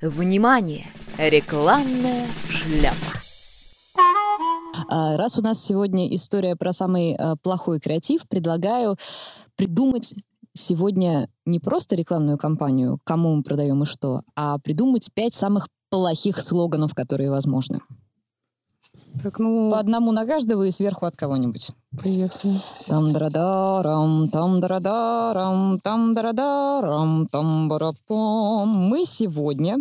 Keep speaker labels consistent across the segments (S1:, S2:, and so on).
S1: Внимание! Рекламная шляпа.
S2: А, Раз у нас сегодня история про самый а, плохой креатив, предлагаю придумать сегодня не просто рекламную кампанию, кому мы продаем и что, а придумать пять самых плохих слоганов, которые возможны.
S3: Так, ну,
S2: По одному на каждого и сверху от кого-нибудь.
S3: поехали.
S2: там дарадарам там дарадарам там дарадарам там барапам Мы сегодня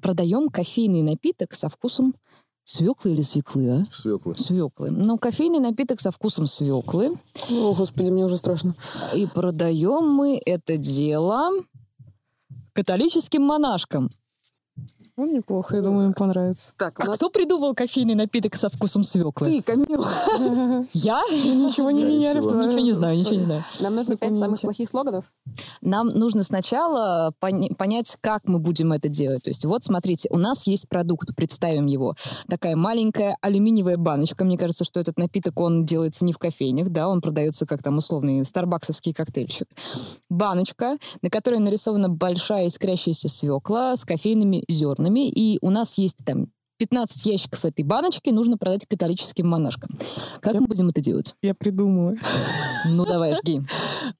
S2: продаем кофейный напиток со вкусом свеклы или свеклы, а?
S4: Свеклы.
S2: Свеклы. Ну, кофейный напиток со вкусом свеклы.
S3: О, господи, мне уже страшно.
S2: И продаем мы это дело католическим монашкам.
S3: Ну, неплохо, я думаю, им понравится.
S5: Так,
S2: А
S5: нас
S2: кто придумал кофейный напиток со вкусом свеклы?
S5: ты, Камил.
S2: Я?
S3: Ничего не меняли в
S4: всего.
S3: твоем...
S2: Ничего не знаю, ничего не знаю.
S5: Нам нужно пять самых плохих слоганов.
S2: Нам нужно сначала понять, как мы будем это делать. То есть вот, смотрите, у нас есть продукт, представим его. Такая маленькая алюминиевая баночка. Мне кажется, что этот напиток, он делается не в кофейнях, да, он продается как там условный старбаксовский коктейльчик. Баночка, на которой нарисована большая искрящаяся свекла с кофейными зернами. И у нас есть там 15 ящиков этой баночки нужно продать католическим монашкам. Как
S3: Я-
S2: мы будем это делать?
S3: Я придумала.
S2: Ну, давай, жги.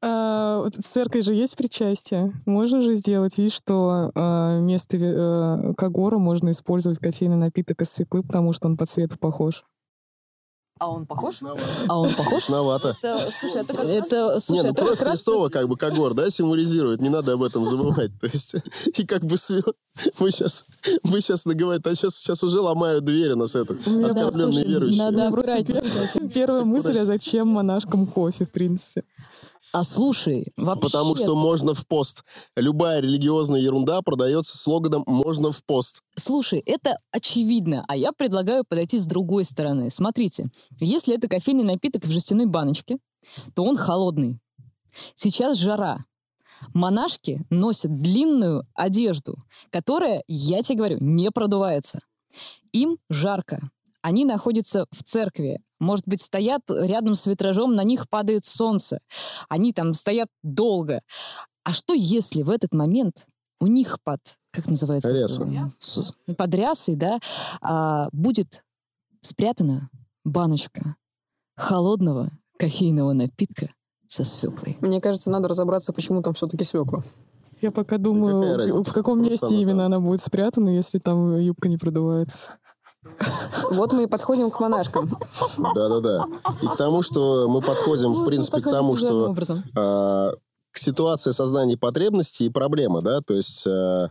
S3: А, в церкви же есть причастие. Можно же сделать вид, что а, вместо э, кагора можно использовать кофейный напиток из свеклы, потому что он по цвету похож.
S5: А он похож?
S2: А он похож?
S4: Сложновато.
S5: слушай, это как
S2: Это,
S4: Не,
S2: слушай,
S4: ну
S2: это
S4: кровь
S2: как раз-
S4: Христова как бы Когор, да, символизирует, не надо об этом забывать. То есть, и как бы свет. Мы сейчас, мы сейчас наговорим, а сейчас, сейчас уже ломают двери нас это, оскорбленные
S2: слушай,
S4: верующие.
S2: надо
S3: Ну, просто Первая мысль, а зачем монашкам кофе, в принципе?
S2: А слушай, вообще...
S4: Потому что можно в пост. Любая религиозная ерунда продается слоганом «можно в пост».
S2: Слушай, это очевидно, а я предлагаю подойти с другой стороны. Смотрите, если это кофейный напиток в жестяной баночке, то он холодный. Сейчас жара. Монашки носят длинную одежду, которая, я тебе говорю, не продувается. Им жарко. Они находятся в церкви. Может быть, стоят рядом с витражом, на них падает солнце. Они там стоят долго. А что если в этот момент у них под, как называется?
S4: Ряса.
S2: Под рясой, да, а, будет спрятана баночка холодного кофейного напитка со свеклой.
S5: Мне кажется, надо разобраться, почему там все-таки свекла.
S3: Я пока думаю, в каком месте именно она будет спрятана, если там юбка не продувается.
S5: Вот мы и подходим к монашкам.
S4: Да-да-да. И к тому, что мы подходим, в принципе, к тому, что а, к ситуации сознания потребностей и проблемы, да, то есть, а,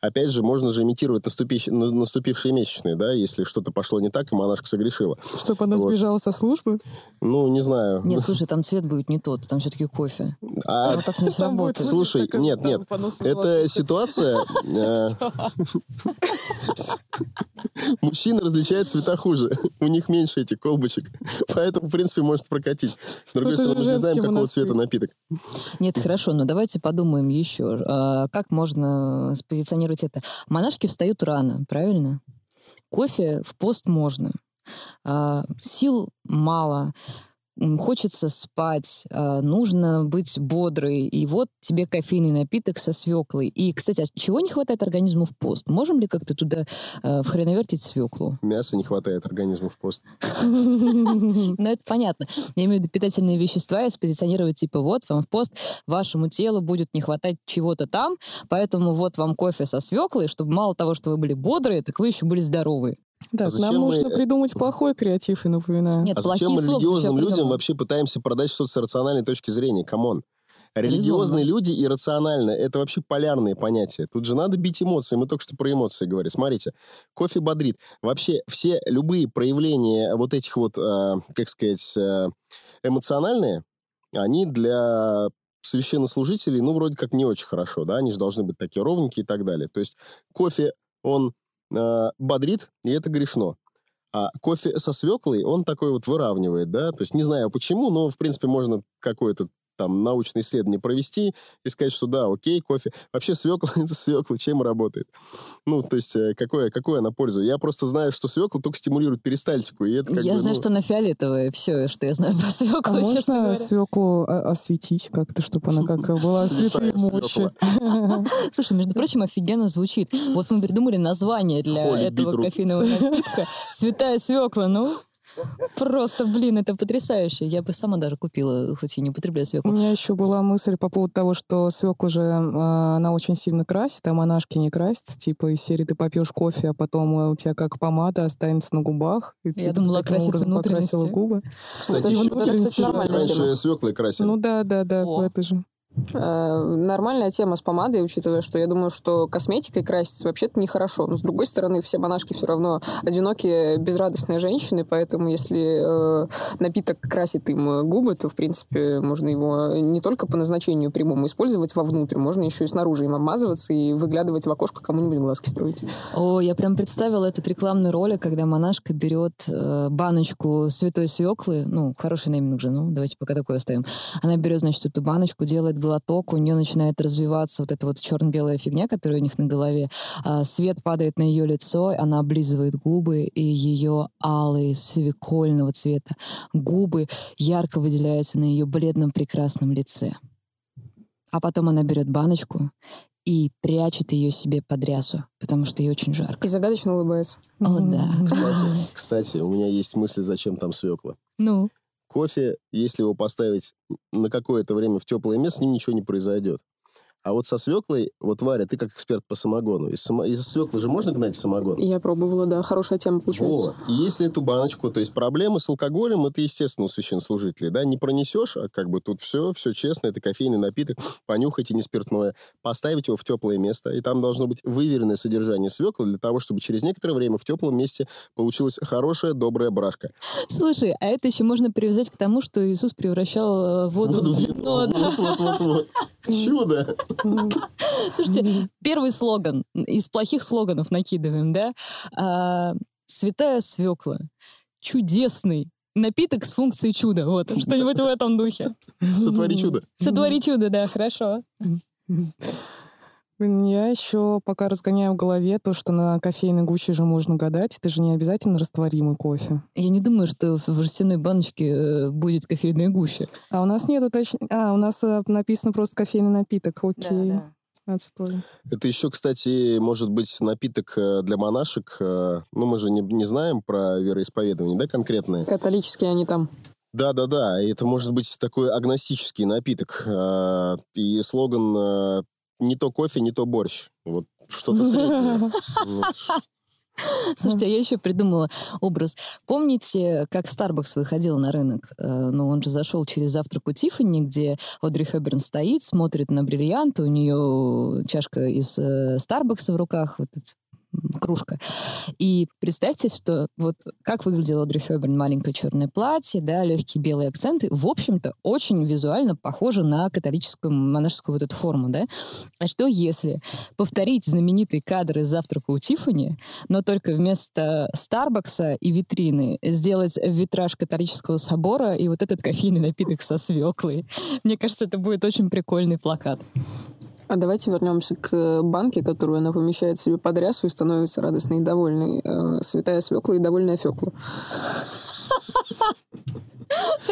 S4: опять же, можно же имитировать наступищ- на- наступившие месячные, да, если что-то пошло не так, и монашка согрешила.
S3: Чтобы она
S4: Вот.
S3: сбежала со службы.
S4: Ну, не знаю.
S2: Нет, слушай, там цвет будет не тот, там все-таки кофе.
S4: А,
S2: Вот так не сработает.
S4: Слушай, нет, нет, это ситуация... Мужчины различают цвета хуже. У них меньше этих колбочек. Поэтому, в принципе, может прокатить. С другой
S3: же
S4: стороны, мы же знаем, какого
S3: монастырь.
S4: цвета напиток.
S2: Нет, хорошо, но давайте подумаем еще, а, как можно спозиционировать это. Монашки встают рано, правильно? Кофе в пост можно. А, Сил мало, хочется спать, а, нужно быть бодрой, и вот тебе кофейный напиток со свеклой. И, кстати, а чего не хватает организму в пост? Можем ли как-то туда а, вхреновертить свеклу?
S4: Мяса не хватает организму в пост.
S2: Ну, это понятно. Я имею в виду питательные вещества и спозиционировать, типа, вот вам в пост, вашему телу будет не хватать чего-то там, поэтому вот вам кофе со свеклой, чтобы мало того, что вы были бодрые, так вы еще были здоровые.
S3: Так,
S4: А
S3: нам
S4: мы,
S3: нужно
S4: э,
S3: придумать плохой креатив, я напоминаю.
S2: Нет,
S4: А
S2: плохие
S4: зачем мы религиозным людям
S2: придумал.
S4: вообще пытаемся продать что-то с рациональной точки зрения? Come on.
S2: Резонно.
S4: Религиозные люди и рационально — это вообще полярные понятия. Тут же надо бить эмоции. Мы только что про эмоции говорили. Смотрите, кофе бодрит. Вообще все любые проявления вот этих вот, э, как сказать, э, эмоциональные, они для священнослужителей, ну, вроде как не очень хорошо, да, они же должны быть такие ровненькие и так далее. То есть кофе, он бодрит, и это грешно. А кофе со свеклой, он такой вот выравнивает, да, то есть не знаю почему, но, в принципе, можно какое-то там научное исследование провести и сказать, что да, окей, кофе. Вообще свекла — это свекла, чем работает? Ну, то есть э, какое, какое она пользу? Я просто знаю, что свекла только стимулирует перистальтику, и это как
S2: Я
S4: бы,
S2: знаю,
S4: ну,
S2: что она фиолетовая. Все, что я знаю про
S3: А
S2: свеклу, честно
S3: можно
S2: говоря.
S3: свеклу о- осветить как-то, чтобы она как была святые мочи?
S2: Слушай, между прочим, офигенно звучит. Вот мы придумали название для этого кофейного напитка. Святая свекла, ну. Просто, блин, это потрясающе. Я бы сама даже купила, хоть и не употребляю
S3: У
S2: свеклу.
S3: меня еще была мысль по поводу того, что свекла же, а, она очень сильно красит, а монашки не красятся. Типа из серии ты попьешь кофе, а потом у тебя как помада останется на губах. И, типа, ты
S2: думала,
S3: таким
S2: красит
S3: образом покрасила
S2: внутренности.
S3: губы.
S4: Кстати,
S5: это,
S4: еще
S5: вот это, кстати, нормальная
S4: раньше свеклой красили.
S3: Ну да, да, да,
S2: О.
S3: это же.
S5: Нормальная тема с помадой, учитывая, что я думаю, что косметикой краситься вообще-то нехорошо. Но, с другой стороны, все монашки все равно одинокие, безрадостные женщины, поэтому если э, напиток красит им э, губы, то, в принципе, можно его не только по назначению прямому использовать вовнутрь, можно еще и снаружи им обмазываться и выглядывать в окошко кому-нибудь глазки строить.
S2: О, я прям представила этот рекламный ролик, когда монашка берет э, баночку святой свеклы, ну, хороший нейминг же, ну, давайте пока такое оставим. Она берет, значит, эту баночку, делает глоток, у нее начинает развиваться вот эта вот черно-белая фигня, которая у них на голове. А, свет падает на ее лицо, она облизывает губы, и ее алые, свекольного цвета губы ярко выделяются на ее бледном прекрасном лице. А потом она берет баночку и прячет ее себе под рясу, потому что ей очень жарко.
S5: И загадочно улыбается.
S2: О, да.
S4: Кстати, кстати, у меня есть мысль, зачем там свекла.
S2: Ну,
S4: Кофе, если его поставить на какое-то время в теплое место, с ним ничего не произойдет. А вот со свеклой, вот, Варя, ты как эксперт по самогону. Из, само... из свеклы же можно гнать самогон?
S5: Я пробовала, да, хорошая тема получается.
S4: О, и если эту баночку, то есть проблемы с алкоголем, это, естественно, у священнослужителей, да, не пронесешь, а как бы тут все, все честно, это кофейный напиток, понюхайте не спиртное, поставить его в теплое место, и там должно быть выверенное содержание свеклы для того, чтобы через некоторое время в теплом месте получилась хорошая, добрая брашка.
S2: слушай, а это еще можно привязать к тому, что Иисус превращал э, воду
S4: Воду
S2: в вино.
S4: вино.
S2: да.
S4: Вот, вот, вот, вот. Чудо.
S2: Слушайте, первый слоган из плохих слоганов накидываем, да? А, Святая свекла. Чудесный. Напиток с функцией чуда. Вот, что-нибудь в этом духе.
S4: Сотвори чудо.
S2: Сотвори чудо, да, хорошо.
S3: Я еще пока разгоняю в голове то, что на кофейной гуще же можно гадать. Это же не обязательно растворимый кофе.
S2: Я не думаю, что в жестяной баночке э, будет кофейная гуща.
S3: А у нас нет уточ... А, у нас э, написано просто кофейный напиток. Окей. Отстой.
S4: Это еще, кстати, может быть напиток э, для монашек. Ну, мы же не, не знаем про вероисповедование, да, конкретное?
S5: Католические они там.
S4: Да-да-да, и это может быть такой агностический напиток. И слоган «не то кофе, не то борщ». Вот что-то среднее.
S2: Слушайте, а я еще придумала образ. Помните, как Starbucks выходил на рынок? Э, Ну, он же зашел через завтрак у Тиффани, где Одри Хэбберн стоит, смотрит на бриллианты, у нее чашка из э, Старбакса в руках, вот эта м, кружка. И представьте, что вот как выглядела Одри Хэбберн, маленькое черное платье, да, легкие белые акценты, в общем-то, очень визуально похоже на католическую монашескую вот эту форму, да? А что если повторить знаменитый кадр из завтрака у Тиффани, но только вместо Старбакса и витрины сделать витраж католического собора и вот этот кофейный напиток со свеклой. Мне кажется, это будет очень прикольный плакат.
S5: А давайте вернемся к банке, которую она помещает себе под рясу и становится радостной и довольной. Э, Святая свекла и довольная фекла.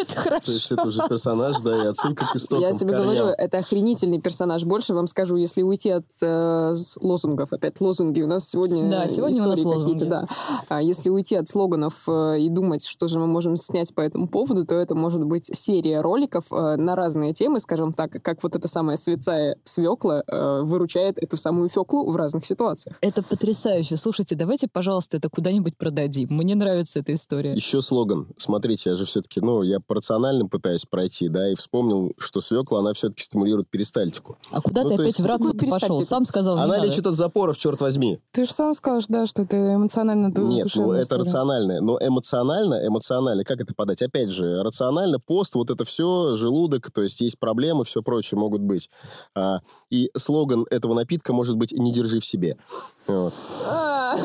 S2: Это хорошо.
S4: То есть это уже персонаж, да, и отсылка к истокам,
S5: Я тебе
S4: корням.
S5: говорю, это охренительный персонаж. Больше вам скажу, если уйти от э, лозунгов, опять лозунги, у нас сегодня
S2: Да, сегодня у нас лозунги.
S5: да. А если уйти от слоганов э, и думать, что же мы можем снять по этому поводу, то это может быть серия роликов э, на разные темы, скажем так, как вот эта самая святая свекла э, выручает эту самую феклу в разных ситуациях.
S2: Это потрясающе. Слушайте, давайте, пожалуйста, это куда-нибудь продадим. Мне нравится эта история.
S4: Еще слоган. Смотрите, я же все-таки, ну, я по рациональным пытаюсь пройти, да, и вспомнил, что свекла, она все-таки стимулирует перистальтику.
S2: А куда
S4: Ну,
S2: ты опять
S4: есть-
S2: в рацию пошел? Сам сказал,
S4: Она
S2: надо.
S4: лечит от запоров, черт возьми.
S3: Ты же сам скажешь, да, что это эмоционально
S4: Нет, ну
S3: душевная
S4: это
S3: история.
S4: рациональное. Но эмоционально, эмоционально, как это подать? Опять же, рационально, пост, вот это все, желудок, то есть есть проблемы, все прочее могут быть. А, и слоган этого напитка может быть «не держи в себе». Вот.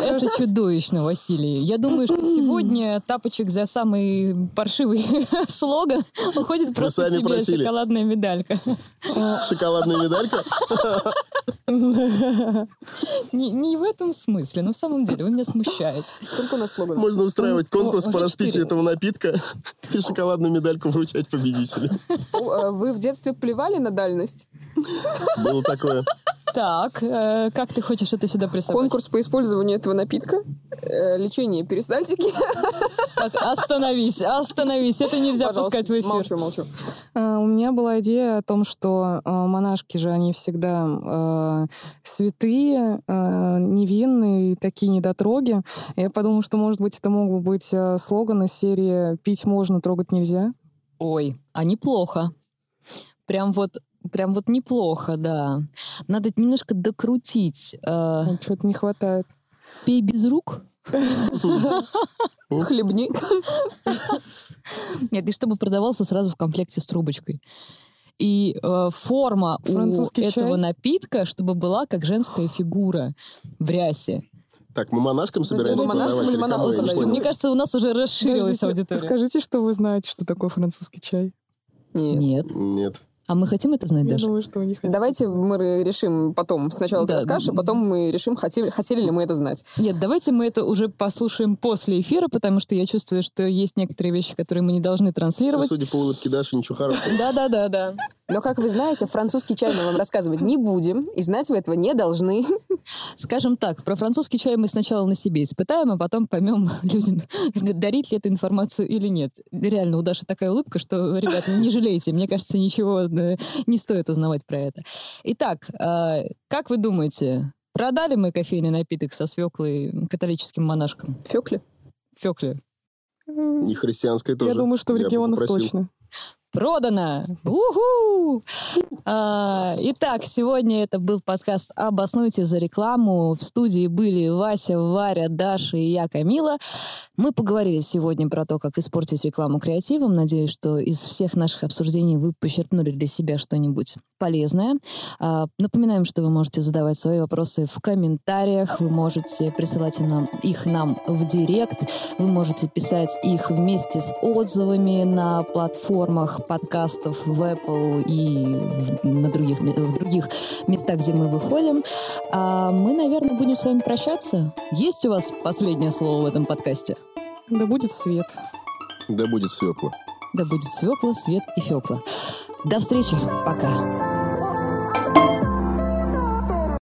S2: Это чудовищно, Василий. Я думаю, что сегодня тапочек за самый паршивый слоган уходит просто
S4: сами
S2: тебе
S4: просили.
S2: шоколадная медалька.
S4: Шоколадная медалька?
S2: Не, не в этом смысле, но в самом деле вы меня смущаете.
S5: Сколько у нас слоганов?
S4: Можно устраивать конкурс по распитию этого напитка и шоколадную медальку вручать победителю.
S5: Э, Вы в детстве плевали на дальность?
S4: Было такое.
S2: Так, э, как ты хочешь это сюда присобачить?
S5: Конкурс по использованию этого напитка? Э, Лечение перистальтики?
S2: Так, остановись, остановись, это нельзя
S5: Пожалуйста.
S2: пускать в эфир.
S5: Молчу, молчу.
S3: А, У меня была идея о том, что а, монашки же, они всегда а, святые, невинные, такие недотроги. Я подумала, что, может быть, это мог бы быть слоган из серии «Пить можно, трогать нельзя».
S2: Ой, а неплохо. Прям вот, прям вот неплохо, да. Надо немножко докрутить.
S3: Что-то не хватает.
S2: пей без рук.
S5: Хлебни.
S2: Нет, и чтобы продавался сразу в комплекте с трубочкой. И э, форма
S3: Французский
S2: у этого
S3: чай?
S2: напитка, чтобы была как женская фигура в рясе.
S4: Так, мы монашкам собираемся
S5: монашкам
S4: продавать? Я не
S2: Слушайте, мне кажется, у нас уже расширилась
S3: Подождите,
S2: аудитория.
S3: скажите, что вы знаете, что такое французский чай.
S5: Нет.
S2: Нет.
S4: Нет.
S2: А мы хотим это знать
S3: Я
S2: даже?
S3: думаю, что вы не хотите.
S5: Давайте мы решим потом. Сначала ты
S2: Да.
S5: расскажешь, а потом мы решим, хотели, хотели ли мы это знать.
S2: Нет, давайте мы это уже послушаем после эфира, потому что я чувствую, что есть некоторые вещи, которые мы не должны
S4: Ну,
S2: транслировать.
S4: Судя по улыбке Даши, ничего хорошего.
S2: Да-да-да-да.
S5: Но, как вы знаете, французский чай мы вам рассказывать не будем, и знать вы этого не должны.
S2: Скажем так, про французский чай мы сначала на себе испытаем, а потом поймем людям, дарить ли эту информацию или нет. Реально, у Даши такая улыбка, что, ребят, не жалейте. Мне кажется, ничего э, не стоит узнавать про это. Итак, э, как вы думаете, продали мы кофейный напиток со свеклой католическим монашкам?
S5: Фёкли?
S2: Фекле.
S4: И христианское тоже.
S3: Я думаю, что в регионах точно.
S2: Продано! Уху! А, Итак, сегодня это был подкаст «Обоснуйте за рекламу». В студии были Вася, Варя, Даша и я, Камила. Мы поговорили сегодня про то, как испортить рекламу креативом. Надеюсь, что из всех наших обсуждений вы почерпнули для себя что-нибудь полезное. А, Напоминаем, что вы можете задавать свои вопросы в комментариях, вы можете присылать нам, их нам в директ, вы можете писать их вместе с отзывами на платформах подкастов в Apple и в, на других, в других местах, где мы выходим. А мы, наверное, будем с вами прощаться. Есть у вас последнее слово в этом подкасте?
S3: Да будет свет.
S4: Да будет свекла.
S2: Да будет свекла, свет и фекла. До встречи. Пока.